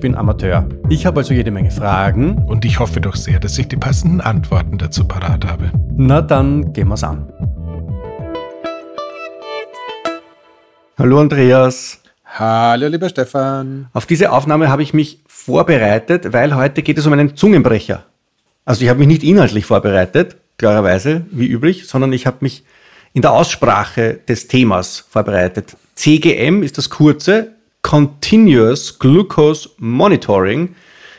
bin Amateur. Ich habe also jede Menge Fragen. Und ich hoffe doch sehr, dass ich die passenden Antworten dazu parat habe. Na dann gehen wir's an. Hallo Andreas. Hallo lieber Stefan. Auf diese Aufnahme habe ich mich vorbereitet, weil heute geht es um einen Zungenbrecher. Also ich habe mich nicht inhaltlich vorbereitet, klarerweise, wie üblich, sondern ich habe mich in der Aussprache des Themas vorbereitet. CGM ist das kurze, Continuous Glucose Monitoring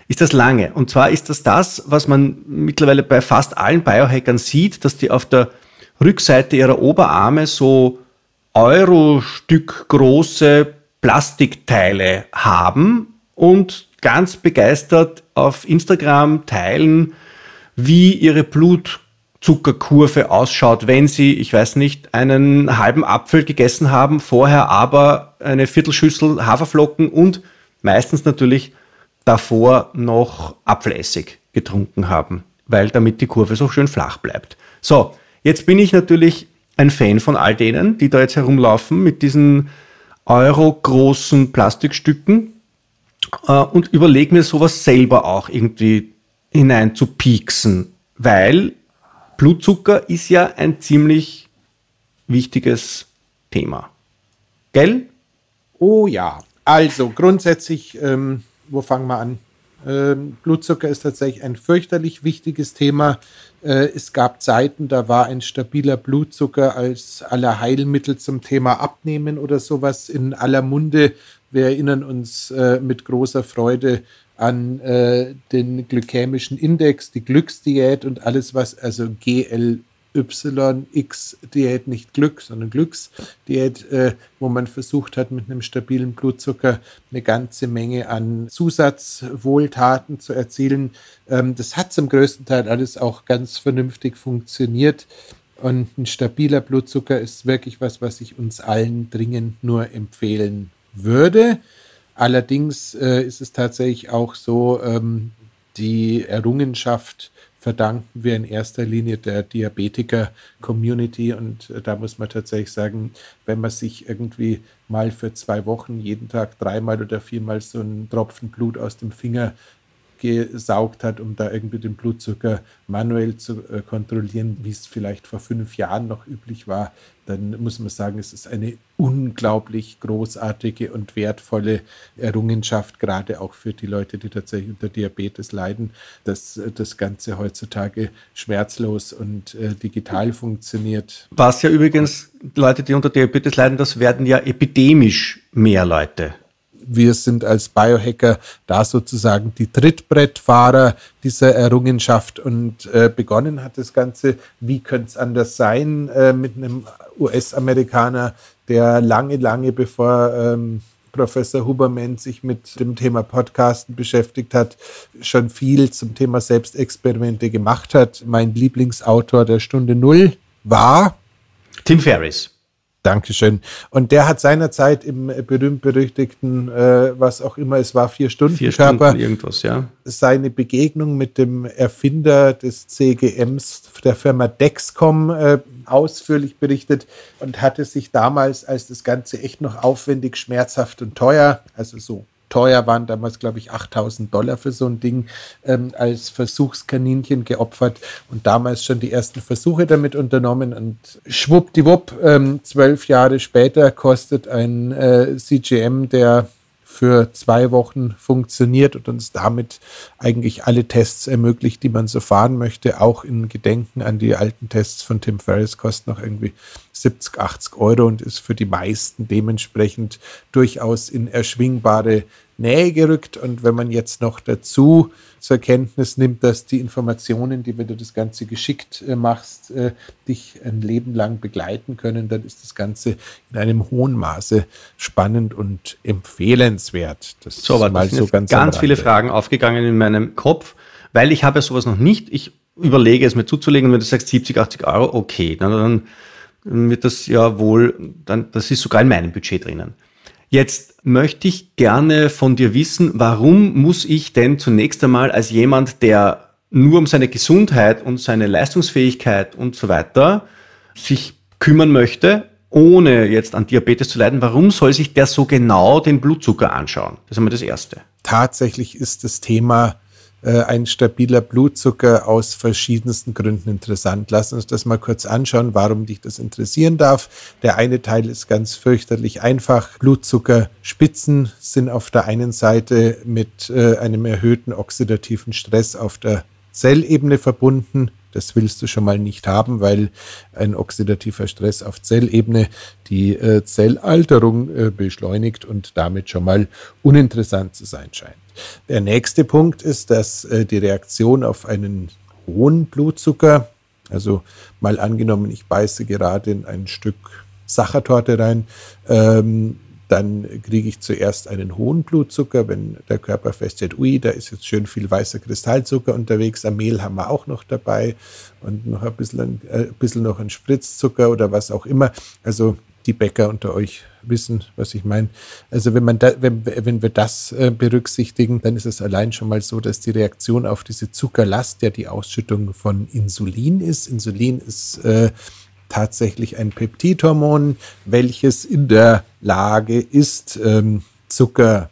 ist das lange. Und zwar ist das das, was man mittlerweile bei fast allen Biohackern sieht, dass die auf der Rückseite ihrer Oberarme so Euro-Stück große Plastikteile haben und ganz begeistert auf Instagram teilen, wie ihre Blutzuckerkurve ausschaut, wenn sie, ich weiß nicht, einen halben Apfel gegessen haben, vorher aber eine Viertelschüssel Haferflocken und meistens natürlich davor noch Apfelessig getrunken haben, weil damit die Kurve so schön flach bleibt. So, jetzt bin ich natürlich ein Fan von all denen, die da jetzt herumlaufen mit diesen euro-großen Plastikstücken äh, und überlege mir sowas selber auch irgendwie hinein zu pieksen, weil Blutzucker ist ja ein ziemlich wichtiges Thema. Gell? Oh ja, also grundsätzlich, ähm, wo fangen wir an? Ähm, Blutzucker ist tatsächlich ein fürchterlich wichtiges Thema. Äh, es gab Zeiten, da war ein stabiler Blutzucker als aller Heilmittel zum Thema Abnehmen oder sowas in aller Munde. Wir erinnern uns äh, mit großer Freude an äh, den glykämischen Index, die Glücksdiät und alles, was also GLYX-Diät, nicht Glück, sondern Glücksdiät, äh, wo man versucht hat, mit einem stabilen Blutzucker eine ganze Menge an Zusatzwohltaten zu erzielen. Ähm, das hat zum größten Teil alles auch ganz vernünftig funktioniert. Und ein stabiler Blutzucker ist wirklich was, was ich uns allen dringend nur empfehlen würde. Allerdings äh, ist es tatsächlich auch so, ähm, die Errungenschaft verdanken wir in erster Linie der Diabetiker-Community. Und äh, da muss man tatsächlich sagen, wenn man sich irgendwie mal für zwei Wochen jeden Tag dreimal oder viermal so einen Tropfen Blut aus dem Finger gesaugt hat, um da irgendwie den Blutzucker manuell zu äh, kontrollieren, wie es vielleicht vor fünf Jahren noch üblich war, dann muss man sagen, es ist eine unglaublich großartige und wertvolle Errungenschaft, gerade auch für die Leute, die tatsächlich unter Diabetes leiden, dass äh, das Ganze heutzutage schmerzlos und äh, digital funktioniert. Was ja übrigens Leute, die unter Diabetes leiden, das werden ja epidemisch mehr Leute wir sind als Biohacker da sozusagen die Trittbrettfahrer dieser Errungenschaft und äh, begonnen hat das Ganze, wie könnte es anders sein, äh, mit einem US-Amerikaner, der lange, lange bevor ähm, Professor Huberman sich mit dem Thema Podcasten beschäftigt hat, schon viel zum Thema Selbstexperimente gemacht hat. Mein Lieblingsautor der Stunde Null war Tim Ferriss. Dankeschön. Und der hat seinerzeit im berühmt-berüchtigten, äh, was auch immer es war, vier Stunden vier Körper, Stunden irgendwas, ja. seine Begegnung mit dem Erfinder des CGMs der Firma Dexcom äh, ausführlich berichtet und hatte sich damals, als das Ganze echt noch aufwendig, schmerzhaft und teuer, also so teuer waren damals, glaube ich, 8000 Dollar für so ein Ding ähm, als Versuchskaninchen geopfert und damals schon die ersten Versuche damit unternommen und schwuppdiwupp, ähm, zwölf Jahre später kostet ein äh, CGM, der für zwei Wochen funktioniert und uns damit eigentlich alle Tests ermöglicht, die man so fahren möchte. Auch in Gedenken an die alten Tests von Tim Ferriss kostet noch irgendwie 70, 80 Euro und ist für die meisten dementsprechend durchaus in erschwingbare Nähe gerückt. Und wenn man jetzt noch dazu zur Kenntnis nimmt, dass die Informationen, die, wenn du das Ganze geschickt äh, machst, äh, dich ein Leben lang begleiten können, dann ist das Ganze in einem hohen Maße spannend und empfehlenswert. Das so, aber mal das so ganz, ganz viele Fragen aufgegangen in meinem Kopf, weil ich habe sowas noch nicht. Ich überlege es mir zuzulegen und wenn du sagst 70, 80 Euro, okay, dann, dann wird das ja wohl, dann, das ist sogar in meinem Budget drinnen. Jetzt möchte ich gerne von dir wissen, warum muss ich denn zunächst einmal als jemand, der nur um seine Gesundheit und seine Leistungsfähigkeit und so weiter sich kümmern möchte, ohne jetzt an Diabetes zu leiden, warum soll sich der so genau den Blutzucker anschauen? Das ist einmal das Erste. Tatsächlich ist das Thema ein stabiler Blutzucker aus verschiedensten Gründen interessant. Lass uns das mal kurz anschauen, warum dich das interessieren darf. Der eine Teil ist ganz fürchterlich einfach. Blutzuckerspitzen sind auf der einen Seite mit äh, einem erhöhten oxidativen Stress auf der Zellebene verbunden. Das willst du schon mal nicht haben, weil ein oxidativer Stress auf Zellebene die äh, Zellalterung äh, beschleunigt und damit schon mal uninteressant zu sein scheint. Der nächste Punkt ist, dass äh, die Reaktion auf einen hohen Blutzucker, also mal angenommen, ich beiße gerade in ein Stück Sachertorte rein, ähm, dann kriege ich zuerst einen hohen Blutzucker, wenn der Körper feststellt, ui, da ist jetzt schön viel weißer Kristallzucker unterwegs, am Mehl haben wir auch noch dabei und noch ein bisschen, äh, ein bisschen noch ein Spritzzucker oder was auch immer. Also die Bäcker unter euch wissen, was ich meine. Also wenn man da, wenn, wenn wir das äh, berücksichtigen, dann ist es allein schon mal so, dass die Reaktion auf diese Zuckerlast ja die Ausschüttung von Insulin ist. Insulin ist äh, tatsächlich ein Peptidhormon, welches in der Lage ist, ähm, Zucker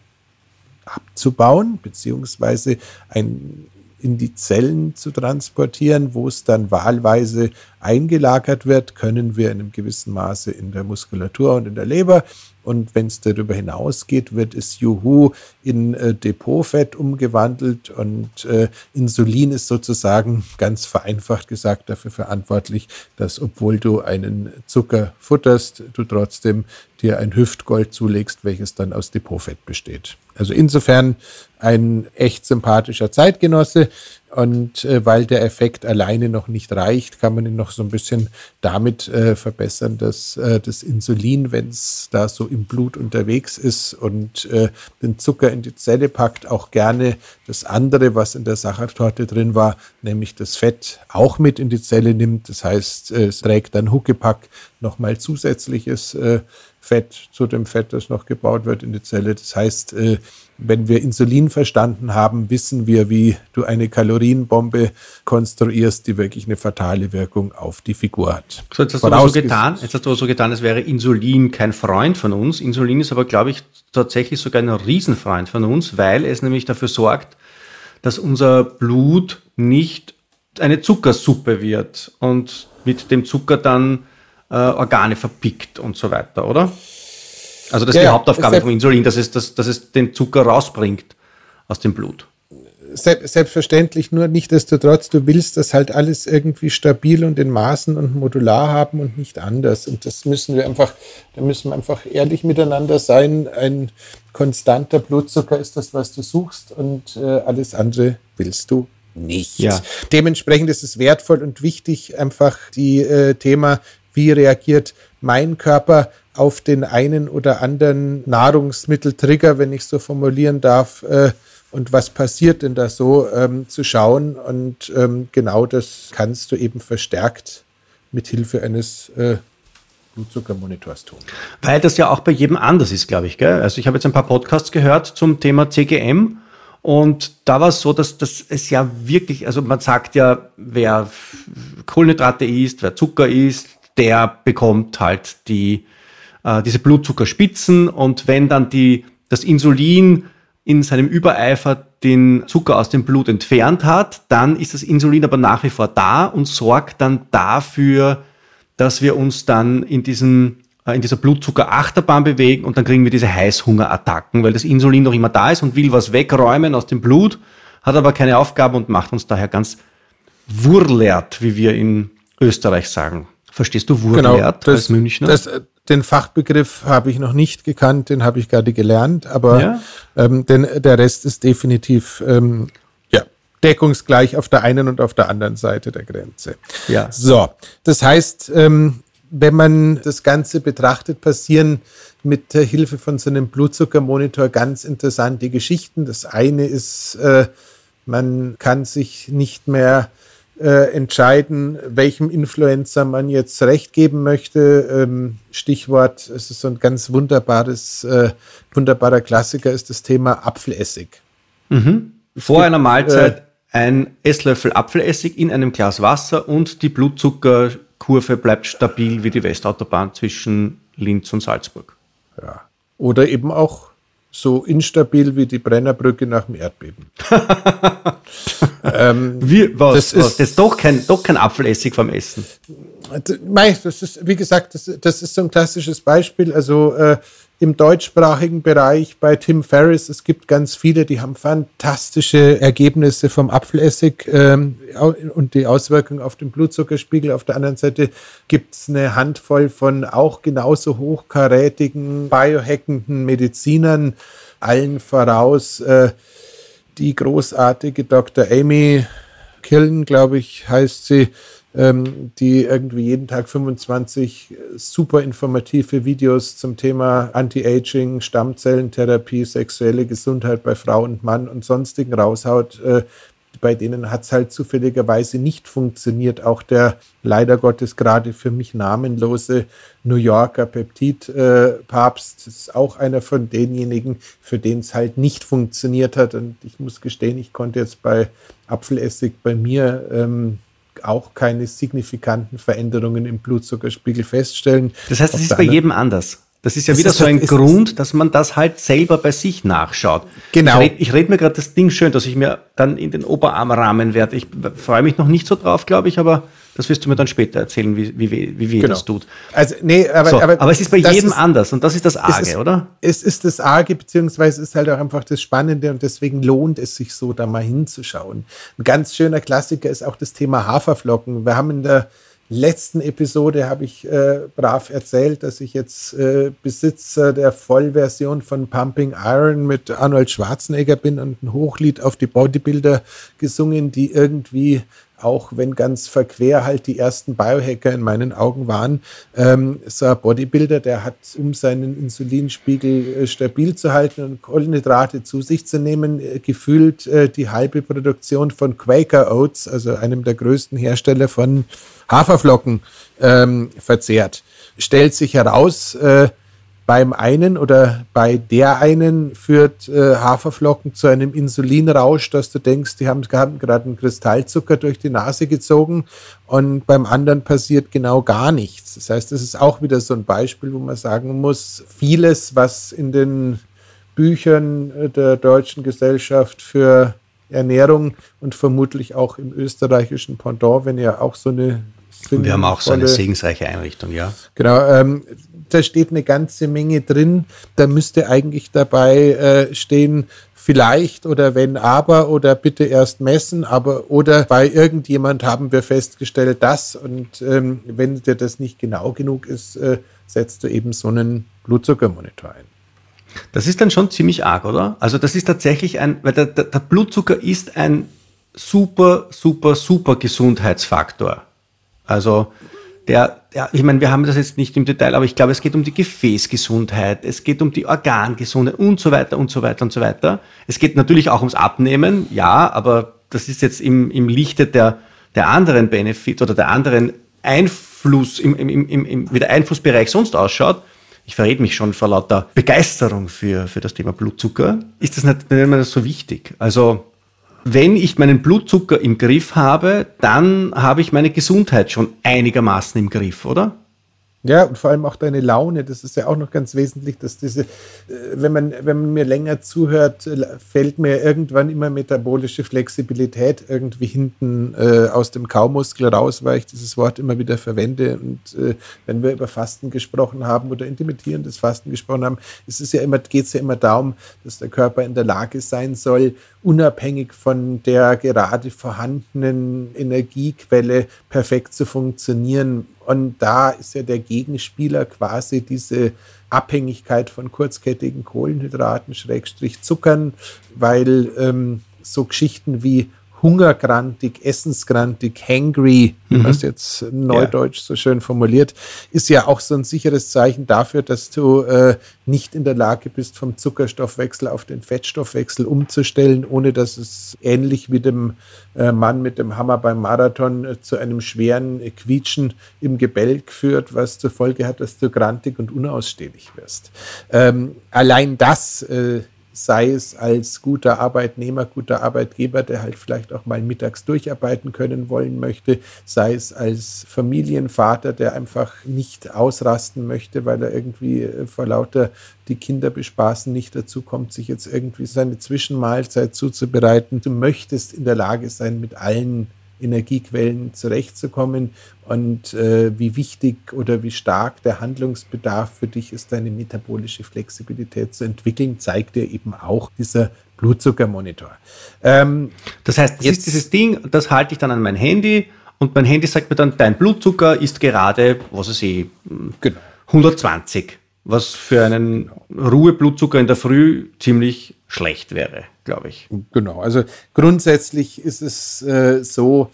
abzubauen, beziehungsweise ein in die Zellen zu transportieren, wo es dann wahlweise eingelagert wird, können wir in einem gewissen Maße in der Muskulatur und in der Leber. Und wenn es darüber hinausgeht, wird es Juhu in äh, Depotfett umgewandelt und äh, Insulin ist sozusagen ganz vereinfacht gesagt dafür verantwortlich, dass obwohl du einen Zucker futterst, du trotzdem dir ein Hüftgold zulegst, welches dann aus Depotfett besteht. Also insofern ein echt sympathischer Zeitgenosse. Und äh, weil der Effekt alleine noch nicht reicht, kann man ihn noch so ein bisschen damit äh, verbessern, dass äh, das Insulin, wenn es da so im Blut unterwegs ist und äh, den Zucker in die Zelle packt, auch gerne das andere, was in der Sachertorte drin war, nämlich das Fett, auch mit in die Zelle nimmt. Das heißt, äh, es trägt dann Huckepack nochmal zusätzliches äh, Fett zu dem Fett, das noch gebaut wird in die Zelle. Das heißt, äh, wenn wir Insulin verstanden haben, wissen wir, wie du eine Kalorienbombe konstruierst, die wirklich eine fatale Wirkung auf die Figur hat. So, jetzt, hast du aber so getan, jetzt hast du aber so getan, als wäre Insulin kein Freund von uns. Insulin ist aber, glaube ich, tatsächlich sogar ein Riesenfreund von uns, weil es nämlich dafür sorgt, dass unser Blut nicht eine Zuckersuppe wird und mit dem Zucker dann äh, Organe verpickt und so weiter, oder? Also das ist ja, die Hauptaufgabe vom Insulin, dass es, dass, dass es den Zucker rausbringt aus dem Blut. Selbstverständlich, nur nichtsdestotrotz, du willst das halt alles irgendwie stabil und in Maßen und modular haben und nicht anders. Und das müssen wir einfach, da müssen wir einfach ehrlich miteinander sein. Ein konstanter Blutzucker ist das, was du suchst und äh, alles andere willst du nicht. Ja. Dementsprechend ist es wertvoll und wichtig, einfach die äh, Thema wie reagiert mein Körper auf den einen oder anderen Nahrungsmitteltrigger, wenn ich so formulieren darf, äh, und was passiert denn da so, ähm, zu schauen. Und ähm, genau das kannst du eben verstärkt mit Hilfe eines äh, Blutzuckermonitors tun. Weil das ja auch bei jedem anders ist, glaube ich. Gell? Also ich habe jetzt ein paar Podcasts gehört zum Thema CGM. Und da war es so, dass, dass es ja wirklich, also man sagt ja, wer Kohlenhydrate isst, wer Zucker isst, der bekommt halt die, äh, diese Blutzuckerspitzen und wenn dann die, das Insulin in seinem Übereifer den Zucker aus dem Blut entfernt hat, dann ist das Insulin aber nach wie vor da und sorgt dann dafür, dass wir uns dann in diesem äh, in dieser Blutzuckerachterbahn bewegen und dann kriegen wir diese Heißhungerattacken, weil das Insulin noch immer da ist und will was wegräumen aus dem Blut, hat aber keine Aufgabe und macht uns daher ganz wurlert, wie wir in Österreich sagen. Verstehst du Wurlert genau, das, als Münchner? Das, äh, den Fachbegriff habe ich noch nicht gekannt, den habe ich gerade gelernt, aber ja? ähm, denn der Rest ist definitiv ähm, ja, deckungsgleich auf der einen und auf der anderen Seite der Grenze. Ja. So, das heißt, ähm, wenn man das Ganze betrachtet, passieren mit der Hilfe von so einem Blutzuckermonitor ganz interessante Geschichten. Das eine ist, äh, man kann sich nicht mehr äh, entscheiden, welchem Influencer man jetzt recht geben möchte. Ähm, Stichwort, es ist so ein ganz wunderbares, äh, wunderbarer Klassiker, ist das Thema Apfelessig. Mhm. Vor gibt, einer Mahlzeit äh, ein Esslöffel Apfelessig in einem Glas Wasser und die Blutzuckerkurve bleibt stabil wie die Westautobahn zwischen Linz und Salzburg. Ja. Oder eben auch so instabil wie die Brennerbrücke nach dem Erdbeben. ähm, wie, was, das, was, ist, das ist doch kein, doch kein Apfelessig vom Essen. Das ist, wie gesagt, das, das ist so ein klassisches Beispiel. Also äh, im deutschsprachigen Bereich bei Tim Ferriss. Es gibt ganz viele, die haben fantastische Ergebnisse vom Apfelessig ähm, und die Auswirkungen auf den Blutzuckerspiegel. Auf der anderen Seite gibt es eine Handvoll von auch genauso hochkarätigen, biohackenden Medizinern, allen voraus äh, die großartige Dr. Amy Killen, glaube ich, heißt sie, ähm, die irgendwie jeden Tag 25 super informative Videos zum Thema Anti-Aging, Stammzellentherapie, sexuelle Gesundheit bei Frau und Mann und sonstigen raushaut. Äh, bei denen hat es halt zufälligerweise nicht funktioniert. Auch der leider Gottes gerade für mich namenlose New Yorker Peptid-Papst äh, ist auch einer von denjenigen, für den es halt nicht funktioniert hat. Und ich muss gestehen, ich konnte jetzt bei Apfelessig bei mir ähm, auch keine signifikanten Veränderungen im Blutzuckerspiegel feststellen. Das heißt, es ist bei jedem anders. Das ist ja wieder so ein Grund, dass man das halt selber bei sich nachschaut. Genau. Ich rede red mir gerade das Ding schön, dass ich mir dann in den Oberarm rahmen werde. Ich freue mich noch nicht so drauf, glaube ich, aber das wirst du mir dann später erzählen, wie, wie, wie weh genau. das tut. Also, nee, aber, so, aber, aber, es ist bei jedem ist, anders und das ist das Arge, ist, oder? Es ist das Arge, beziehungsweise es ist halt auch einfach das Spannende und deswegen lohnt es sich so, da mal hinzuschauen. Ein ganz schöner Klassiker ist auch das Thema Haferflocken. Wir haben in der letzten Episode habe ich äh, brav erzählt, dass ich jetzt äh, Besitzer der Vollversion von Pumping Iron mit Arnold Schwarzenegger bin und ein Hochlied auf die Bodybuilder gesungen, die irgendwie auch wenn ganz verquer halt die ersten Biohacker in meinen Augen waren. Ähm, so ein Bodybuilder, der hat, um seinen Insulinspiegel äh, stabil zu halten und Kohlenhydrate zu sich zu nehmen, äh, gefühlt äh, die halbe Produktion von Quaker Oats, also einem der größten Hersteller von Haferflocken, ähm, verzehrt. Stellt sich heraus, äh, beim einen oder bei der einen führt äh, Haferflocken zu einem Insulinrausch, dass du denkst, die haben, haben gerade einen Kristallzucker durch die Nase gezogen und beim anderen passiert genau gar nichts. Das heißt, das ist auch wieder so ein Beispiel, wo man sagen muss, vieles, was in den Büchern äh, der deutschen Gesellschaft für Ernährung und vermutlich auch im österreichischen Pendant, wenn ja auch so eine wir haben auch so eine segensreiche Einrichtung, ja. Genau, ähm, da steht eine ganze Menge drin. Da müsste eigentlich dabei äh, stehen, vielleicht oder wenn aber oder bitte erst messen, aber oder bei irgendjemand haben wir festgestellt, das und ähm, wenn dir das nicht genau genug ist, äh, setzt du eben so einen Blutzuckermonitor ein. Das ist dann schon ziemlich arg, oder? Also das ist tatsächlich ein, weil der, der Blutzucker ist ein super, super, super Gesundheitsfaktor. Also der, der, ich meine, wir haben das jetzt nicht im Detail, aber ich glaube, es geht um die Gefäßgesundheit, es geht um die Organgesundheit und so weiter und so weiter und so weiter. Es geht natürlich auch ums Abnehmen, ja, aber das ist jetzt im, im Lichte der, der anderen Benefit oder der anderen Einfluss, im, im, im, im, wie der Einflussbereich sonst ausschaut. Ich verrede mich schon vor lauter Begeisterung für, für das Thema Blutzucker. Ist das nicht, nicht mehr so wichtig? Also, wenn ich meinen Blutzucker im Griff habe, dann habe ich meine Gesundheit schon einigermaßen im Griff, oder? Ja, und vor allem auch deine Laune, das ist ja auch noch ganz wesentlich, dass diese, äh, wenn man, wenn man mir länger zuhört, fällt mir irgendwann immer metabolische Flexibilität irgendwie hinten äh, aus dem Kaumuskel raus, weil ich dieses Wort immer wieder verwende. Und äh, wenn wir über Fasten gesprochen haben oder intermittierendes Fasten gesprochen haben, ist es ja immer, geht es ja immer darum, dass der Körper in der Lage sein soll, unabhängig von der gerade vorhandenen Energiequelle perfekt zu funktionieren und da ist ja der Gegenspieler quasi diese Abhängigkeit von kurzkettigen Kohlenhydraten, Schrägstrich Zuckern, weil ähm, so Geschichten wie hungergrantig, essensgrantig, hangry, mhm. was jetzt neudeutsch ja. so schön formuliert, ist ja auch so ein sicheres Zeichen dafür, dass du äh, nicht in der Lage bist, vom Zuckerstoffwechsel auf den Fettstoffwechsel umzustellen, ohne dass es ähnlich wie dem äh, Mann mit dem Hammer beim Marathon äh, zu einem schweren Quietschen im Gebälk führt, was zur Folge hat, dass du grantig und unausstehlich wirst. Ähm, allein das äh, sei es als guter Arbeitnehmer, guter Arbeitgeber, der halt vielleicht auch mal mittags durcharbeiten können wollen möchte, sei es als Familienvater, der einfach nicht ausrasten möchte, weil er irgendwie äh, vor lauter die Kinder bespaßen nicht dazu kommt, sich jetzt irgendwie seine Zwischenmahlzeit zuzubereiten. Du möchtest in der Lage sein, mit allen Energiequellen zurechtzukommen und äh, wie wichtig oder wie stark der Handlungsbedarf für dich ist, deine metabolische Flexibilität zu entwickeln, zeigt dir eben auch dieser Blutzuckermonitor. Ähm, das heißt, das jetzt ist dieses Ding, das halte ich dann an mein Handy und mein Handy sagt mir dann, dein Blutzucker ist gerade, was weiß ich, genau. 120, was für einen Ruheblutzucker in der Früh ziemlich schlecht wäre, glaube ich. Genau, also grundsätzlich ist es äh, so,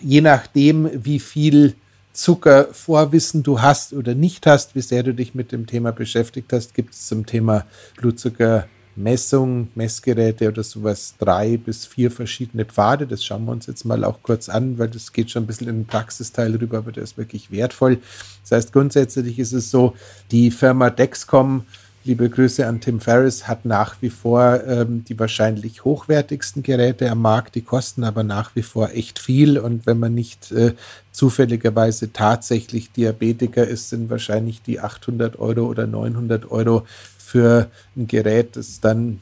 je nachdem, wie viel Zuckervorwissen du hast oder nicht hast, wie sehr du dich mit dem Thema beschäftigt hast, gibt es zum Thema Blutzuckermessung, Messgeräte oder sowas drei bis vier verschiedene Pfade. Das schauen wir uns jetzt mal auch kurz an, weil das geht schon ein bisschen in den Praxisteil rüber, aber der ist wirklich wertvoll. Das heißt, grundsätzlich ist es so, die Firma Dexcom Liebe Grüße an Tim Ferriss, hat nach wie vor ähm, die wahrscheinlich hochwertigsten Geräte am Markt. Die kosten aber nach wie vor echt viel. Und wenn man nicht äh, zufälligerweise tatsächlich Diabetiker ist, sind wahrscheinlich die 800 Euro oder 900 Euro für ein Gerät, das dann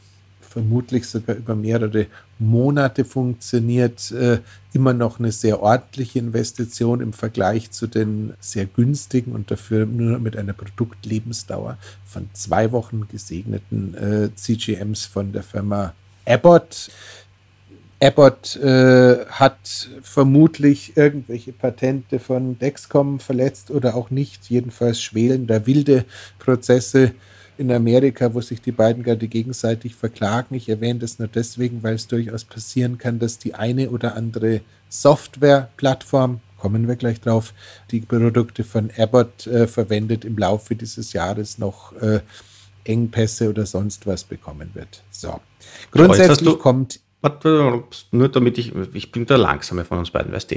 vermutlich sogar über mehrere Monate funktioniert, äh, immer noch eine sehr ordentliche Investition im Vergleich zu den sehr günstigen und dafür nur mit einer Produktlebensdauer von zwei Wochen gesegneten äh, CGMs von der Firma Abbott. Abbott äh, hat vermutlich irgendwelche Patente von Dexcom verletzt oder auch nicht. Jedenfalls schwelen da wilde Prozesse in Amerika, wo sich die beiden gerade gegenseitig verklagen. Ich erwähne das nur deswegen, weil es durchaus passieren kann, dass die eine oder andere Softwareplattform, kommen wir gleich drauf, die Produkte von Abbott äh, verwendet, im Laufe dieses Jahres noch äh, Engpässe oder sonst was bekommen wird. So. Grundsätzlich du, kommt. Nur damit ich, ich bin der Langsame von uns beiden, weißt du.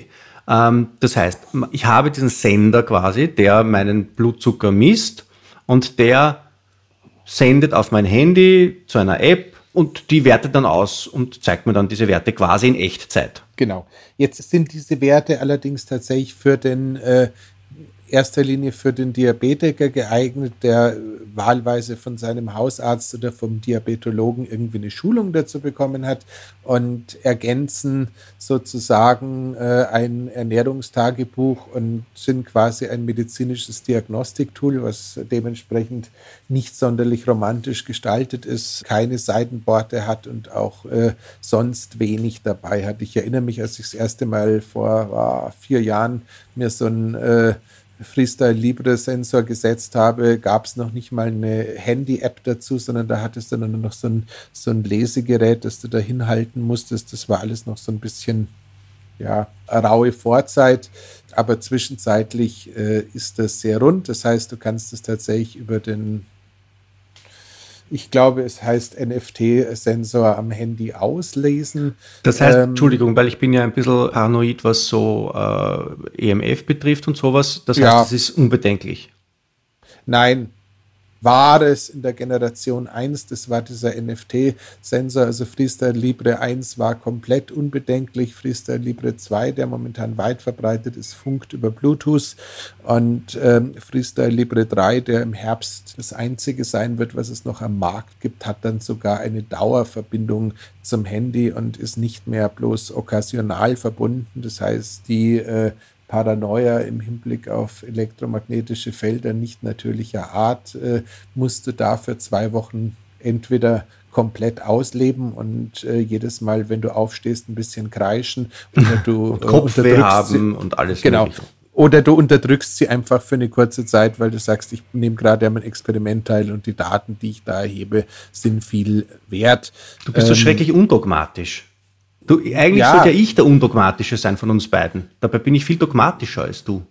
Ähm, das heißt, ich habe diesen Sender quasi, der meinen Blutzucker misst und der sendet auf mein Handy zu einer App und die wertet dann aus und zeigt mir dann diese Werte quasi in Echtzeit. Genau. Jetzt sind diese Werte allerdings tatsächlich für den äh, erster Linie für den Diabetiker geeignet, der wahlweise von seinem Hausarzt oder vom Diabetologen irgendwie eine Schulung dazu bekommen hat und ergänzen sozusagen äh, ein Ernährungstagebuch und sind quasi ein medizinisches Diagnostiktool, was dementsprechend nicht sonderlich romantisch gestaltet ist, keine Seitenborte hat und auch äh, sonst wenig dabei hat. Ich erinnere mich, als ich das erste Mal vor äh, vier Jahren mir so ein äh, Freestyle Libre Sensor gesetzt habe, gab es noch nicht mal eine Handy-App dazu, sondern da hattest du dann noch so ein, so ein Lesegerät, das du da hinhalten musstest. Das war alles noch so ein bisschen, ja, raue Vorzeit. Aber zwischenzeitlich äh, ist das sehr rund. Das heißt, du kannst es tatsächlich über den ich glaube, es heißt NFT-Sensor am Handy auslesen. Das heißt, ähm, Entschuldigung, weil ich bin ja ein bisschen paranoid, was so äh, EMF betrifft und sowas. Das heißt, ja. es ist unbedenklich. Nein, war es in der Generation 1, das war dieser NFT-Sensor, also Freestyle Libre 1 war komplett unbedenklich, Freestyle Libre 2, der momentan weit verbreitet ist, funkt über Bluetooth und ähm, Freestyle Libre 3, der im Herbst das einzige sein wird, was es noch am Markt gibt, hat dann sogar eine Dauerverbindung zum Handy und ist nicht mehr bloß okkasional verbunden. Das heißt, die äh, Paranoia im Hinblick auf elektromagnetische Felder nicht natürlicher Art, äh, musst du da für zwei Wochen entweder komplett ausleben und äh, jedes Mal, wenn du aufstehst, ein bisschen kreischen oder du und Kopfweh haben und alles. Genau. Mögliche. Oder du unterdrückst sie einfach für eine kurze Zeit, weil du sagst, ich nehme gerade an meinem Experiment teil und die Daten, die ich da erhebe, sind viel wert. Du bist ähm, so schrecklich undogmatisch. Du, eigentlich ja. sollte ja ich der Undogmatische sein von uns beiden. Dabei bin ich viel dogmatischer als du.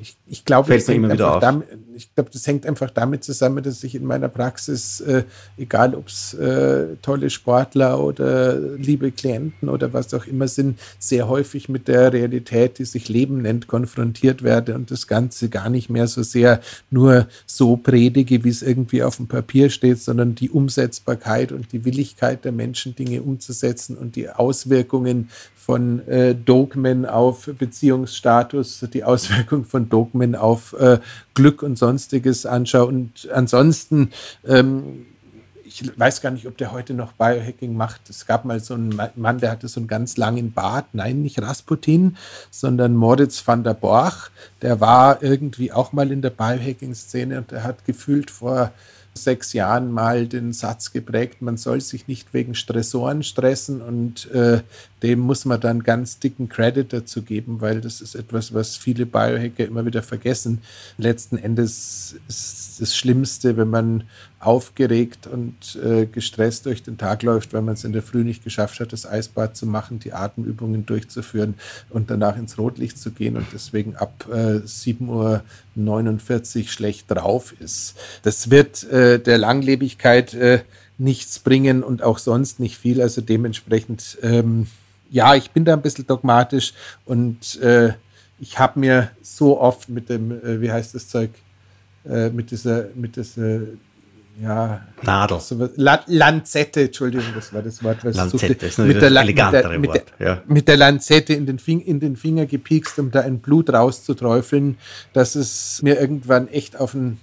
Ich, ich glaube, immer wieder auf. Damit, ich glaube, das hängt einfach damit zusammen, dass ich in meiner Praxis, äh, egal ob es äh, tolle Sportler oder liebe Klienten oder was auch immer sind, sehr häufig mit der Realität, die sich Leben nennt, konfrontiert werde und das Ganze gar nicht mehr so sehr nur so predige, wie es irgendwie auf dem Papier steht, sondern die Umsetzbarkeit und die Willigkeit der Menschen, Dinge umzusetzen und die Auswirkungen von äh, Dogmen auf Beziehungsstatus, die Auswirkung von Dogmen auf äh, Glück und sonstiges anschaue. Und ansonsten, ähm, ich weiß gar nicht, ob der heute noch Biohacking macht. Es gab mal so einen Mann, der hatte so einen ganz langen Bart. Nein, nicht Rasputin, sondern Moritz van der Borch. Der war irgendwie auch mal in der Biohacking-Szene und der hat gefühlt vor sechs Jahren mal den Satz geprägt, man soll sich nicht wegen Stressoren stressen und äh, dem muss man dann ganz dicken Credit dazu geben, weil das ist etwas, was viele Biohacker immer wieder vergessen. Letzten Endes ist das Schlimmste, wenn man aufgeregt und äh, gestresst durch den Tag läuft, weil man es in der Früh nicht geschafft hat, das Eisbad zu machen, die Atemübungen durchzuführen und danach ins Rotlicht zu gehen und deswegen ab äh, 7.49 Uhr schlecht drauf ist. Das wird äh, der Langlebigkeit äh, nichts bringen und auch sonst nicht viel. Also dementsprechend, ähm, ja, ich bin da ein bisschen dogmatisch und äh, ich habe mir so oft mit dem, äh, wie heißt das Zeug, äh, mit dieser, mit dieser ja, Nadel. So, La Lanzette, Entschuldigung, das war das Wort, was Lanzette, ich suchte. mit, der, mit, der, mit, der, ja. mit der Lanzette in den, Fing in den Finger gepiekst, um da ein Blut rauszuträufeln, dass es mir irgendwann echt auf den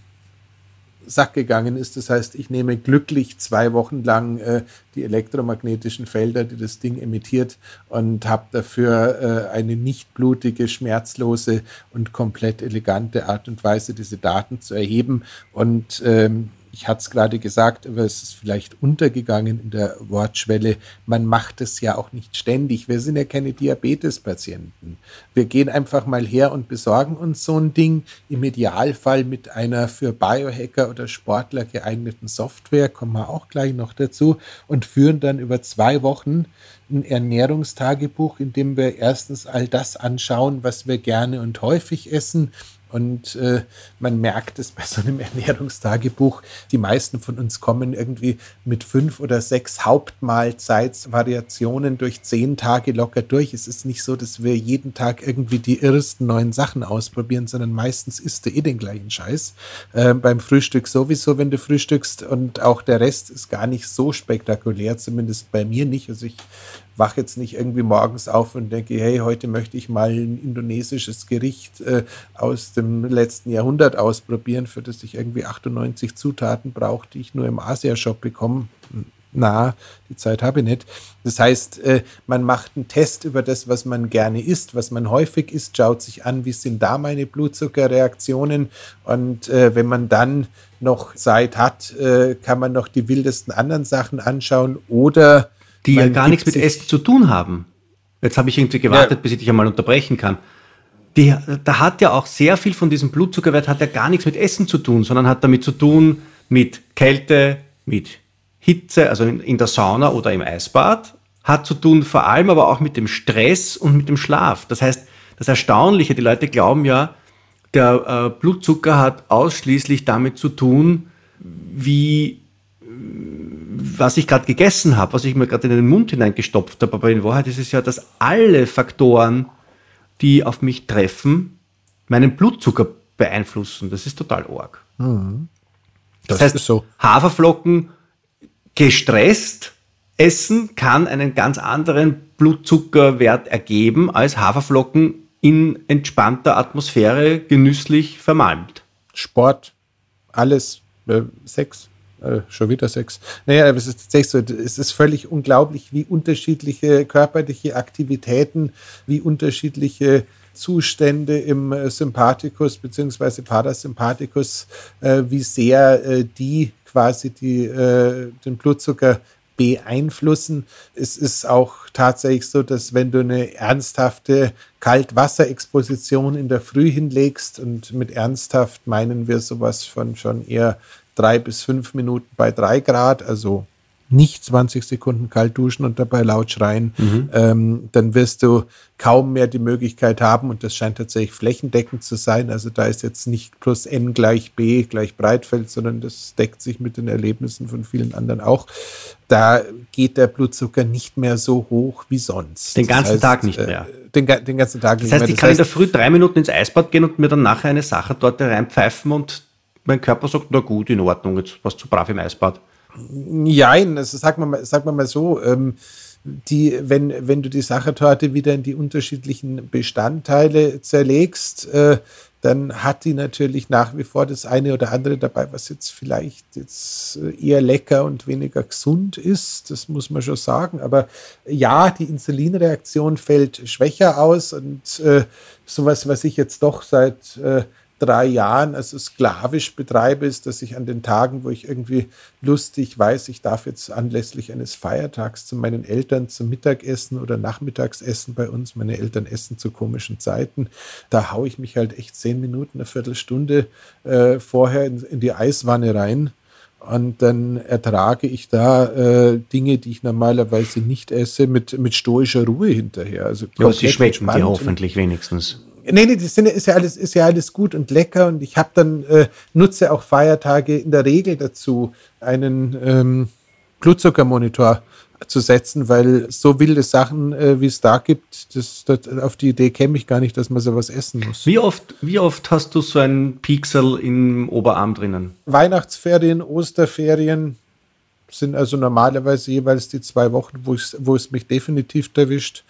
Sack gegangen ist. Das heißt, ich nehme glücklich zwei Wochen lang äh, die elektromagnetischen Felder, die das Ding emittiert, und habe dafür äh, eine nicht blutige, schmerzlose und komplett elegante Art und Weise, diese Daten zu erheben. Und ähm, ich hatte es gerade gesagt, aber es ist vielleicht untergegangen in der Wortschwelle, man macht es ja auch nicht ständig. Wir sind ja keine Diabetespatienten. Wir gehen einfach mal her und besorgen uns so ein Ding, im Idealfall mit einer für Biohacker oder Sportler geeigneten Software, kommen wir auch gleich noch dazu, und führen dann über zwei Wochen ein Ernährungstagebuch, in dem wir erstens all das anschauen, was wir gerne und häufig essen und äh, man merkt es bei so einem Ernährungstagebuch. Die meisten von uns kommen irgendwie mit fünf oder sechs Hauptmahlzeitsvariationen durch zehn Tage locker durch. Es ist nicht so, dass wir jeden Tag irgendwie die irrsten neuen Sachen ausprobieren, sondern meistens isst du eh den gleichen Scheiß. Äh, beim Frühstück sowieso, wenn du frühstückst. Und auch der Rest ist gar nicht so spektakulär, zumindest bei mir nicht. Also ich wache jetzt nicht irgendwie morgens auf und denke, hey, heute möchte ich mal ein indonesisches Gericht äh, aus dem letzten Jahrhundert ausprobieren, für das ich irgendwie 98 Zutaten brauche, die ich nur im Asia-Shop bekomme. Na, die Zeit habe ich nicht. Das heißt, äh, man macht einen Test über das, was man gerne isst, was man häufig isst, schaut sich an, wie sind da meine Blutzuckerreaktionen und äh, wenn man dann noch Zeit hat, äh, kann man noch die wildesten anderen Sachen anschauen oder die ja gar nichts mit Essen zu tun haben. Jetzt habe ich irgendwie gewartet, ja. bis ich dich einmal unterbrechen kann. Die, da hat ja auch sehr viel von diesem Blutzuckerwert hat ja gar nichts mit Essen zu tun, sondern hat damit zu tun mit Kälte, mit Hitze, also in, in der Sauna oder im Eisbad, hat zu tun vor allem aber auch mit dem Stress und mit dem Schlaf. Das heißt, das Erstaunliche, die Leute glauben ja, der äh, Blutzucker hat ausschließlich damit zu tun, wie was ich gerade gegessen habe, was ich mir gerade in den Mund hineingestopft habe. Aber in Wahrheit ist es ja, dass alle Faktoren, die auf mich treffen, meinen Blutzucker beeinflussen. Das ist total arg. Mhm. Das, das heißt, so. Haferflocken gestresst essen kann einen ganz anderen Blutzuckerwert ergeben als Haferflocken in entspannter Atmosphäre genüsslich vermalmt. Sport, alles, äh, Sex, äh, schon wieder Sex. Naja, aber es ist tatsächlich so, es ist völlig unglaublich, wie unterschiedliche körperliche Aktivitäten, wie unterschiedliche Zustände im äh, Sympathikus bzw. Parasympathikus, äh, wie sehr äh, die quasi die, äh, den Blutzucker beeinflussen. Es ist auch tatsächlich so, dass wenn du eine ernsthafte Kaltwasserexposition in der Früh hinlegst, und mit ernsthaft meinen wir sowas von schon eher drei bis fünf Minuten bei drei Grad, also nicht 20 Sekunden kalt duschen und dabei laut schreien, mhm. ähm, dann wirst du kaum mehr die Möglichkeit haben, und das scheint tatsächlich flächendeckend zu sein, also da ist jetzt nicht plus n gleich b gleich Breitfeld, sondern das deckt sich mit den Erlebnissen von vielen anderen auch. Da geht der Blutzucker nicht mehr so hoch wie sonst. Den ganzen das heißt, Tag nicht mehr. Äh, den, den, ganzen Tag das nicht heißt, mehr. Das heißt, ich kann in der Früh drei Minuten ins Eisbad gehen und mir dann nachher eine Sache dort reinpfeifen und mein Körper sagt, na gut, in Ordnung, jetzt warst du brav im Eisbad. Nein, also sag mal, sag mal so, ähm, die, wenn, wenn du die Sachertorte wieder in die unterschiedlichen Bestandteile zerlegst, äh, dann hat die natürlich nach wie vor das eine oder andere dabei, was jetzt vielleicht jetzt äh, eher lecker und weniger gesund ist. Das muss man schon sagen. Aber ja, die Insulinreaktion fällt schwächer aus und äh, sowas, was ich jetzt doch seit äh, drei Jahren also sklavisch betreibe, ist, dass ich an den Tagen, wo ich irgendwie lustig weiß, ich darf jetzt anlässlich eines Feiertags zu meinen Eltern zum Mittagessen oder Nachmittagsessen bei uns, meine Eltern essen zu komischen Zeiten, da haue ich mich halt echt zehn Minuten, eine Viertelstunde äh, vorher in, in, die Eiswanne rein. Und dann ertrage ich da äh, Dinge, die ich normalerweise nicht esse, mit, mit stoischer Ruhe hinterher. Also ja, sie schmecken dir hoffentlich wenigstens. Nee, nee, das ist ja alles, ist ja alles gut und lecker und ich habe dann, äh, nutze auch Feiertage in der Regel dazu, einen ähm, Blutzuckermonitor zu setzen, weil so wilde Sachen, äh, wie es da gibt, das, das, auf die Idee käme ich gar nicht, dass man sowas essen muss. Wie oft, wie oft hast du so ein Pixel im Oberarm drinnen? Weihnachtsferien, Osterferien sind also normalerweise jeweils die zwei Wochen, wo, wo es mich definitiv erwischt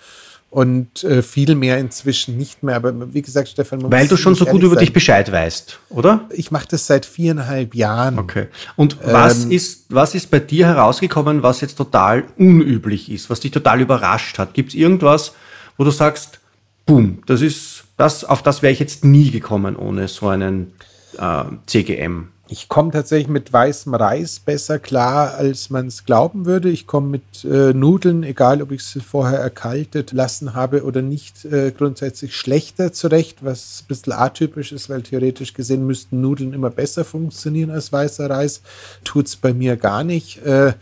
und äh, viel mehr inzwischen nicht mehr. Aber wie gesagt, Stefan, weil du schon so gut über sein. dich Bescheid weißt, oder? Ich mache das seit viereinhalb Jahren. Okay. Und was ähm, ist was ist bei dir herausgekommen, was jetzt total unüblich ist, was dich total überrascht hat? Gibt es irgendwas, wo du sagst, boom, das ist das, auf das wäre ich jetzt nie gekommen ohne so einen äh, CGM? Ich komme tatsächlich mit weißem Reis besser klar, als man es glauben würde. Ich komme mit äh, Nudeln, egal ob ich sie vorher erkaltet lassen habe oder nicht, äh, grundsätzlich schlechter zurecht, was ein bisschen atypisch ist, weil theoretisch gesehen müssten Nudeln immer besser funktionieren als weißer Reis. Tut es bei mir gar nicht. Äh,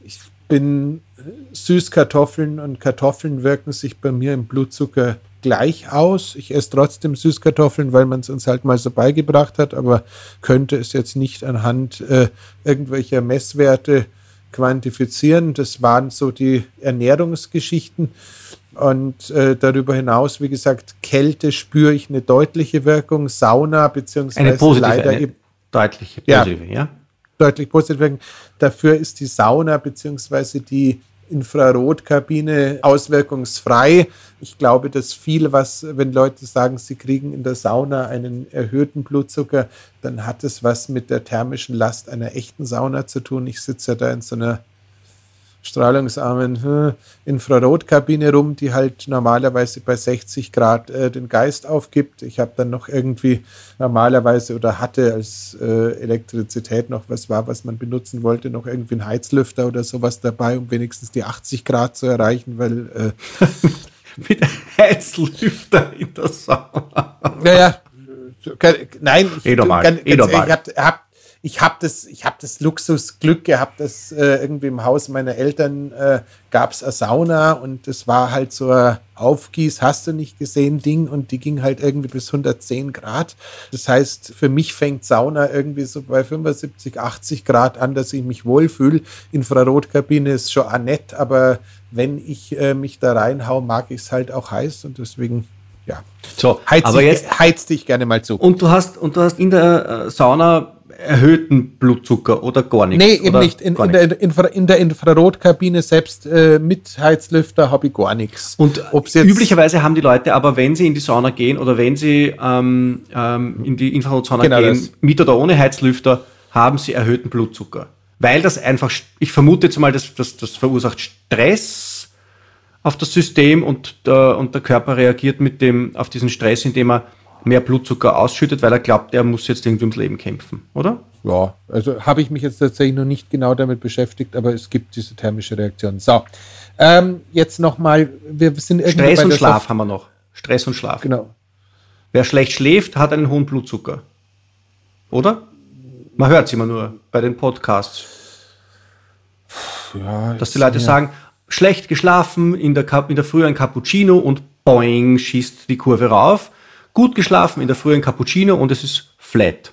ich bin äh, Süßkartoffeln und Kartoffeln wirken sich bei mir im Blutzucker gleich aus. Ich esse trotzdem Süßkartoffeln, weil man es uns halt mal so beigebracht hat, aber könnte es jetzt nicht anhand äh, irgendwelcher Messwerte quantifizieren. Das waren so die Ernährungsgeschichten. Und äh, darüber hinaus, wie gesagt, Kälte spüre ich eine deutliche Wirkung, Sauna beziehungsweise eine positive, leider eine deutliche positive, ja, ja. Deutlich positive Wirkung. Dafür ist die Sauna beziehungsweise die Infrarotkabine auswirkungsfrei. Ich glaube, dass viel, was, wenn Leute sagen, sie kriegen in der Sauna einen erhöhten Blutzucker, dann hat es was mit der thermischen Last einer echten Sauna zu tun. Ich sitze ja da in so einer strahlungsarmen hm, Infrarotkabine rum, die halt normalerweise bei 60 Grad äh, den Geist aufgibt. Ich habe dann noch irgendwie normalerweise oder hatte als äh, Elektrizität noch was war, was man benutzen wollte, noch irgendwie einen Heizlüfter oder sowas dabei, um wenigstens die 80 Grad zu erreichen, weil äh, mit Heizlüfter in der Sauna. Naja, nein, ich, eh normal, ganz, eh normal. hab ich habe das, ich hab das Luxusglück gehabt, dass äh, irgendwie im Haus meiner Eltern äh, gab es eine Sauna und es war halt so ein Aufgieß, hast du nicht gesehen, Ding und die ging halt irgendwie bis 110 Grad. Das heißt, für mich fängt Sauna irgendwie so bei 75, 80 Grad an, dass ich mich wohlfühle. Infrarotkabine ist schon auch nett, aber wenn ich äh, mich da reinhau, mag ich es halt auch heiß und deswegen ja. So, heiz, aber dich, jetzt heiz dich gerne mal zu. Und du hast und du hast in der äh, Sauna erhöhten Blutzucker oder gar nichts? Nee, eben nicht. In, in, der, Infra in der Infrarotkabine selbst äh, mit Heizlüfter habe ich gar nichts. Und üblicherweise haben die Leute aber, wenn sie in die Sauna gehen oder wenn sie ähm, ähm, in die Infrarotsauna genau gehen, das. mit oder ohne Heizlüfter, haben sie erhöhten Blutzucker. Weil das einfach, ich vermute jetzt mal, das, das, das verursacht Stress auf das System und der, und der Körper reagiert mit dem, auf diesen Stress, indem er mehr Blutzucker ausschüttet, weil er glaubt, er muss jetzt irgendwie ums Leben kämpfen, oder? Ja, also habe ich mich jetzt tatsächlich noch nicht genau damit beschäftigt, aber es gibt diese thermische Reaktion. So, ähm, jetzt nochmal, wir sind irgendwie Stress und Schlaf Sof haben wir noch. Stress und Schlaf. Genau. Wer schlecht schläft, hat einen hohen Blutzucker. Oder? Man hört es immer nur bei den Podcasts. Ja, Dass die Leute ja. sagen, schlecht geschlafen, in der, in der Früh ein Cappuccino und boing, schießt die Kurve rauf gut geschlafen in der frühen Cappuccino und es ist flat.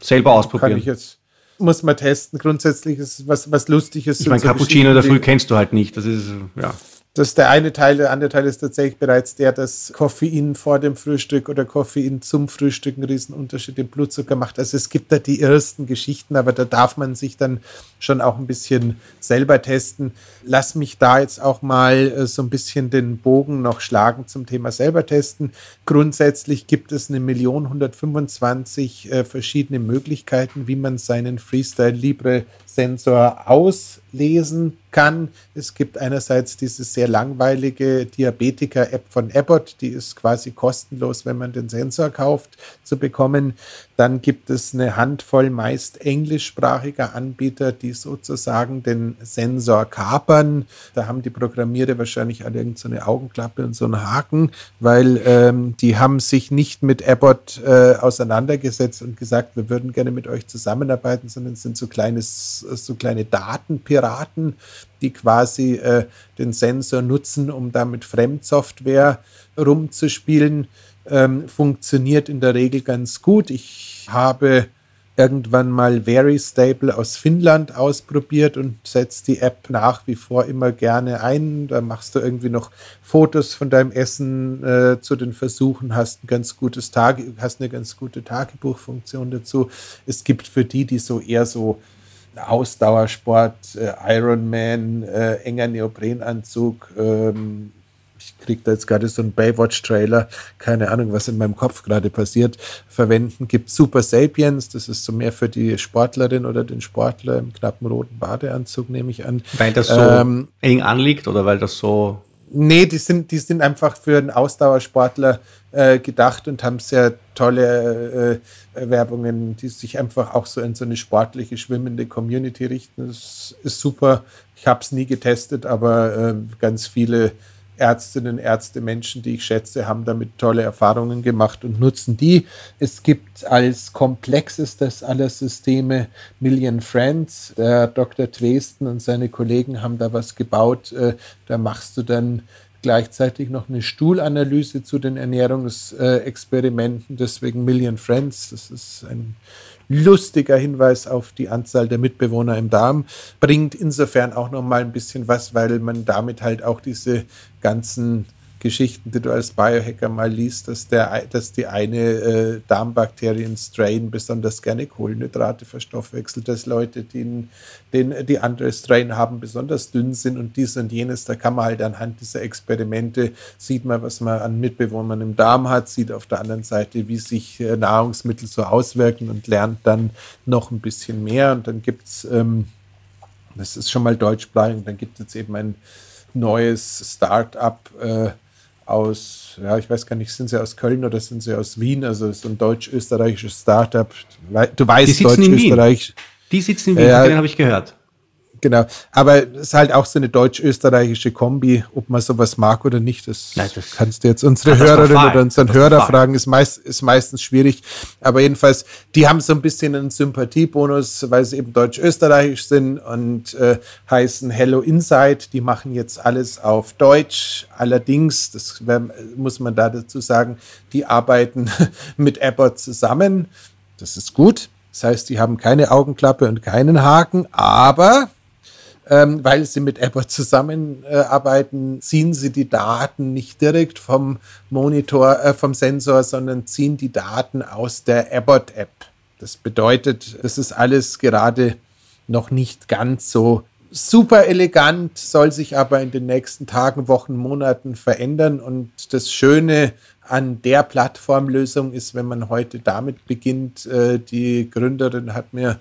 Selber ausprobieren. Kann ich jetzt, muss man testen. Grundsätzlich ist was, was Lustiges. Ich meine, Cappuccino in der Früh kennst du halt nicht. Das ist, ja. Das ist der eine Teil, der andere Teil ist tatsächlich bereits der, dass Koffein vor dem Frühstück oder Koffein zum Frühstück einen riesen Unterschied im Blutzucker macht. Also es gibt da die ersten Geschichten, aber da darf man sich dann schon auch ein bisschen selber testen. Lass mich da jetzt auch mal äh, so ein bisschen den Bogen noch schlagen zum Thema selber testen. Grundsätzlich gibt es eine Million 125 äh, verschiedene Möglichkeiten, wie man seinen Freestyle Libre Sensor auslesen kann. Es gibt einerseits diese sehr langweilige Diabetiker-App von Abbott, die ist quasi kostenlos, wenn man den Sensor kauft, zu bekommen. Dann gibt es eine Handvoll meist englischsprachiger Anbieter, die sozusagen den Sensor kapern. Da haben die Programmierer wahrscheinlich alle irgendeine so Augenklappe und so einen Haken, weil ähm, die haben sich nicht mit Abbott äh, auseinandergesetzt und gesagt, wir würden gerne mit euch zusammenarbeiten, sondern sind so, kleines, so kleine Datenpiraten, die quasi äh, den Sensor nutzen, um damit Fremdsoftware rumzuspielen ähm, funktioniert in der Regel ganz gut. Ich habe irgendwann mal Very Stable aus Finnland ausprobiert und setze die App nach wie vor immer gerne ein. Da machst du irgendwie noch Fotos von deinem Essen äh, zu den Versuchen, hast ein ganz gutes Tage, hast eine ganz gute Tagebuchfunktion dazu. Es gibt für die, die so eher so Ausdauersport, äh, Ironman, äh, enger Neoprenanzug, ähm, ich kriege da jetzt gerade so einen Baywatch-Trailer, keine Ahnung, was in meinem Kopf gerade passiert, verwenden. Gibt Super Sapiens, das ist so mehr für die Sportlerin oder den Sportler im knappen roten Badeanzug, nehme ich an. Weil das so ähm, eng anliegt oder weil das so. Nee, die sind, die sind einfach für einen Ausdauersportler äh, gedacht und haben sehr tolle äh, Werbungen, die sich einfach auch so in so eine sportliche, schwimmende Community richten. Das ist super. Ich habe es nie getestet, aber äh, ganz viele Ärztinnen, Ärzte, Menschen, die ich schätze, haben damit tolle Erfahrungen gemacht und nutzen die. Es gibt als komplexestes aller Systeme Million Friends. Der Dr. Dresden und seine Kollegen haben da was gebaut. Äh, da machst du dann gleichzeitig noch eine Stuhlanalyse zu den Ernährungsexperimenten. Deswegen Million Friends. Das ist ein lustiger Hinweis auf die Anzahl der Mitbewohner im Darm, bringt insofern auch noch mal ein bisschen was, weil man damit halt auch diese ganzen Geschichten, die du als Biohacker mal liest, dass, der, dass die eine äh, Darmbakterien-Strain besonders gerne Kohlenhydrate verstoffwechselt, dass Leute, die den, die andere Strain haben, besonders dünn sind und dies und jenes. Da kann man halt anhand dieser Experimente, sieht man, was man an Mitbewohnern im Darm hat, sieht auf der anderen Seite, wie sich äh, Nahrungsmittel so auswirken und lernt dann noch ein bisschen mehr. Und dann gibt es, ähm, das ist schon mal deutschsprachig, dann gibt es eben ein neues Start-up, äh, aus, ja, ich weiß gar nicht, sind sie aus Köln oder sind sie aus Wien? Also so ein deutsch-österreichisches Startup. Du weißt, Deutsch-Österreich. Die sitzen in Wien, ja, den habe ich gehört. Genau, aber es ist halt auch so eine deutsch-österreichische Kombi, ob man sowas mag oder nicht. Das, Nein, das kannst du jetzt unsere Hörerinnen oder unseren Hörer fragen, ist, meist, ist meistens schwierig. Aber jedenfalls, die haben so ein bisschen einen Sympathiebonus, weil sie eben deutsch-österreichisch sind und äh, heißen Hello Inside. Die machen jetzt alles auf Deutsch. Allerdings, das muss man da dazu sagen, die arbeiten mit Abbott zusammen. Das ist gut. Das heißt, die haben keine Augenklappe und keinen Haken, aber ähm, weil sie mit Abbott zusammenarbeiten, ziehen sie die Daten nicht direkt vom Monitor, äh, vom Sensor, sondern ziehen die Daten aus der Abbott-App. Das bedeutet, das ist alles gerade noch nicht ganz so super elegant, soll sich aber in den nächsten Tagen, Wochen, Monaten verändern. Und das Schöne an der Plattformlösung ist, wenn man heute damit beginnt, äh, die Gründerin hat mir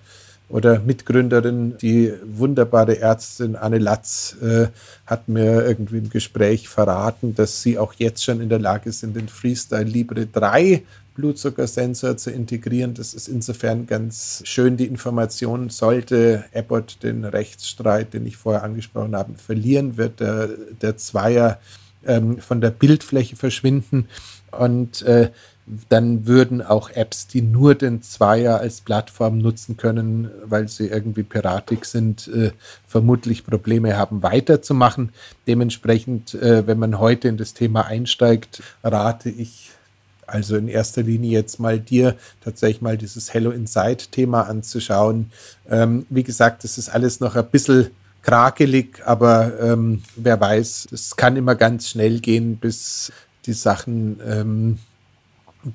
oder Mitgründerin, die wunderbare Ärztin Anne Latz, äh, hat mir irgendwie im Gespräch verraten, dass sie auch jetzt schon in der Lage sind, den Freestyle Libre 3 Blutzuckersensor zu integrieren. Das ist insofern ganz schön. Die Information sollte Abbott den Rechtsstreit, den ich vorher angesprochen habe, verlieren, wird der, der Zweier ähm, von der Bildfläche verschwinden und äh, dann würden auch Apps, die nur den Zweier als Plattform nutzen können, weil sie irgendwie piratig sind, äh, vermutlich Probleme haben, weiterzumachen. Dementsprechend, äh, wenn man heute in das Thema einsteigt, rate ich also in erster Linie jetzt mal dir tatsächlich mal dieses Hello Inside-Thema anzuschauen. Ähm, wie gesagt, das ist alles noch ein bisschen krakelig, aber ähm, wer weiß, es kann immer ganz schnell gehen, bis die Sachen ähm,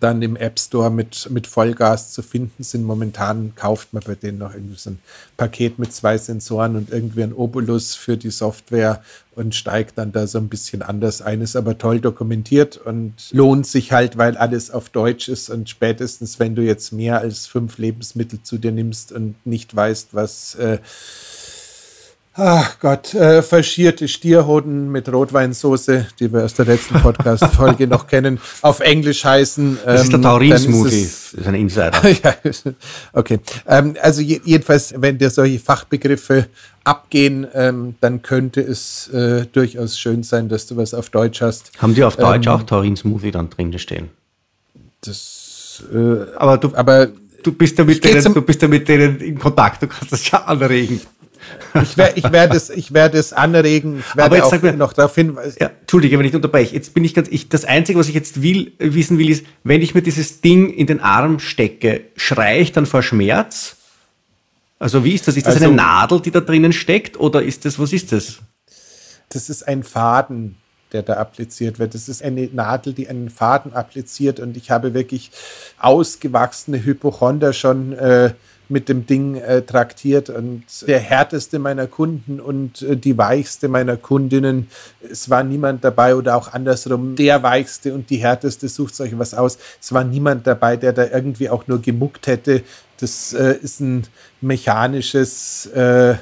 dann im App Store mit, mit Vollgas zu finden sind. Momentan kauft man bei denen noch irgendwie so ein Paket mit zwei Sensoren und irgendwie ein Obolus für die Software und steigt dann da so ein bisschen anders ein. Ist aber toll dokumentiert und lohnt sich halt, weil alles auf Deutsch ist und spätestens, wenn du jetzt mehr als fünf Lebensmittel zu dir nimmst und nicht weißt, was äh, Ach Gott, äh, faschierte Stierhoden mit Rotweinsoße, die wir aus der letzten Podcast-Folge noch kennen, auf Englisch heißen. Ähm, das ist der ähm, Taurin-Smoothie, das ist ein Insider. ja, okay, ähm, also je, jedenfalls, wenn dir solche Fachbegriffe abgehen, ähm, dann könnte es äh, durchaus schön sein, dass du was auf Deutsch hast. Haben die auf Deutsch ähm, auch Taurin-Smoothie dann drin stehen? Das, äh, aber du, aber du bist ja mit denen, du bist ja mit denen in Kontakt, du kannst das ja anregen. Ich, werde ich werde es, ich werde es anregen. Ich werde Aber jetzt auch mir, noch darauf hinweisen. Ja, Entschuldige, wenn ich unterbreche. Jetzt bin ich ganz, ich, das Einzige, was ich jetzt will, wissen will, ist, wenn ich mir dieses Ding in den Arm stecke, schreie ich dann vor Schmerz? Also wie ist das? Ist das also, eine Nadel, die da drinnen steckt? Oder ist das, was ist das? Das ist ein Faden, der da appliziert wird. Das ist eine Nadel, die einen Faden appliziert und ich habe wirklich ausgewachsene Hypochonder schon äh, mit dem Ding äh, traktiert und der härteste meiner Kunden und äh, die weichste meiner Kundinnen. Es war niemand dabei oder auch andersrum, der weichste und die härteste, sucht euch was aus. Es war niemand dabei, der da irgendwie auch nur gemuckt hätte. Das äh, ist ein mechanisches äh,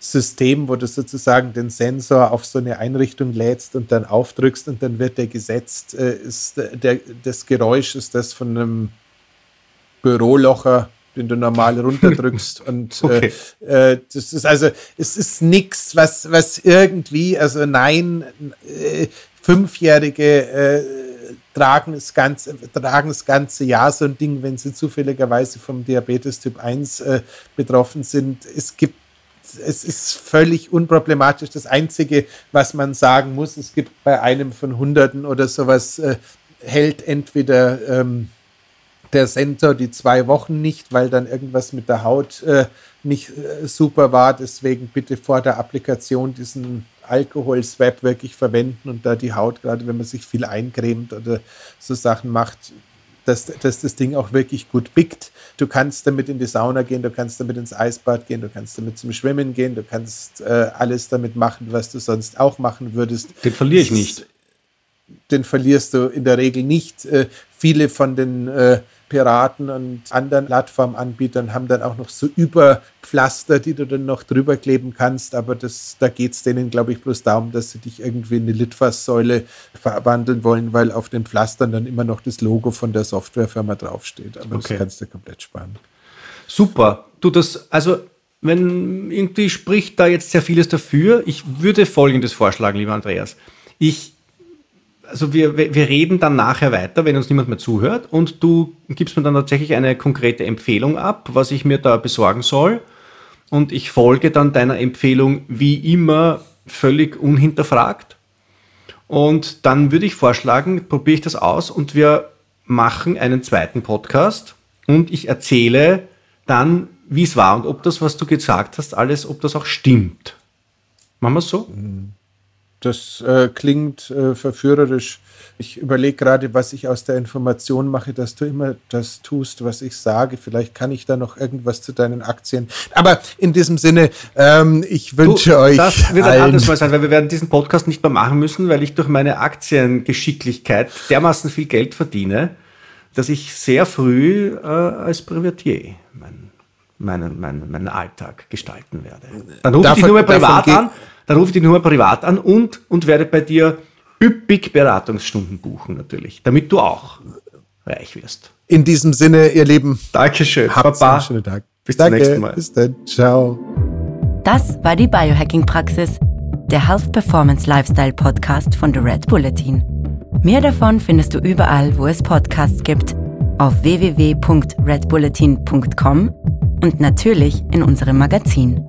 System, wo du sozusagen den Sensor auf so eine Einrichtung lädst und dann aufdrückst und dann wird der gesetzt. Äh, ist der, das Geräusch ist das von einem Bürolocher den du normal runterdrückst. Und okay. äh, äh, das ist also, es ist nichts, was, was irgendwie, also nein, äh, Fünfjährige äh, tragen, das ganze, tragen das ganze Jahr so ein Ding, wenn sie zufälligerweise vom Diabetes Typ 1 äh, betroffen sind. Es gibt es ist völlig unproblematisch. Das Einzige, was man sagen muss, es gibt bei einem von Hunderten oder sowas, äh, hält entweder ähm, der Sensor die zwei Wochen nicht, weil dann irgendwas mit der Haut äh, nicht äh, super war. Deswegen bitte vor der Applikation diesen Alkohol-Swap wirklich verwenden und da die Haut, gerade wenn man sich viel eincremt oder so Sachen macht, dass, dass das Ding auch wirklich gut pickt. Du kannst damit in die Sauna gehen, du kannst damit ins Eisbad gehen, du kannst damit zum Schwimmen gehen, du kannst äh, alles damit machen, was du sonst auch machen würdest. Den verliere ich nicht. Den verlierst du in der Regel nicht. Äh, viele von den äh, Piraten und anderen Plattformanbietern haben dann auch noch so Überpflaster, die du dann noch drüber kleben kannst. Aber das, da geht es denen, glaube ich, bloß darum, dass sie dich irgendwie in eine Litfaßsäule verwandeln wollen, weil auf den Pflastern dann immer noch das Logo von der Softwarefirma draufsteht. Aber okay. das kannst du komplett sparen. Super. Du, das, also wenn irgendwie spricht da jetzt sehr vieles dafür. Ich würde Folgendes vorschlagen, lieber Andreas. Ich also wir, wir reden dann nachher weiter, wenn uns niemand mehr zuhört und du gibst mir dann tatsächlich eine konkrete Empfehlung ab, was ich mir da besorgen soll. Und ich folge dann deiner Empfehlung wie immer völlig unhinterfragt. Und dann würde ich vorschlagen, probiere ich das aus und wir machen einen zweiten Podcast und ich erzähle dann, wie es war und ob das, was du gesagt hast, alles, ob das auch stimmt. Machen wir es so? Das äh, klingt äh, verführerisch. Ich überlege gerade, was ich aus der Information mache, dass du immer das tust, was ich sage. Vielleicht kann ich da noch irgendwas zu deinen Aktien. Aber in diesem Sinne, ähm, ich wünsche du, euch. Das wird ein anderes Mal sein, weil wir werden diesen Podcast nicht mehr machen müssen, weil ich durch meine Aktiengeschicklichkeit dermaßen viel Geld verdiene, dass ich sehr früh äh, als Privatier mein, meinen, meinen, meinen Alltag gestalten werde. Dann rufe ich nur mal privat an, dann rufe ich dich nur mal privat an und, und werde bei dir üppig Beratungsstunden buchen natürlich, damit du auch reich wirst. In diesem Sinne, ihr Lieben. Dankeschön. Habt einen schönen Tag. Bis Danke. zum nächsten Mal. Bis dann. Ciao. Das war die Biohacking-Praxis, der Health Performance Lifestyle Podcast von The Red Bulletin. Mehr davon findest du überall, wo es Podcasts gibt, auf www.redbulletin.com und natürlich in unserem Magazin.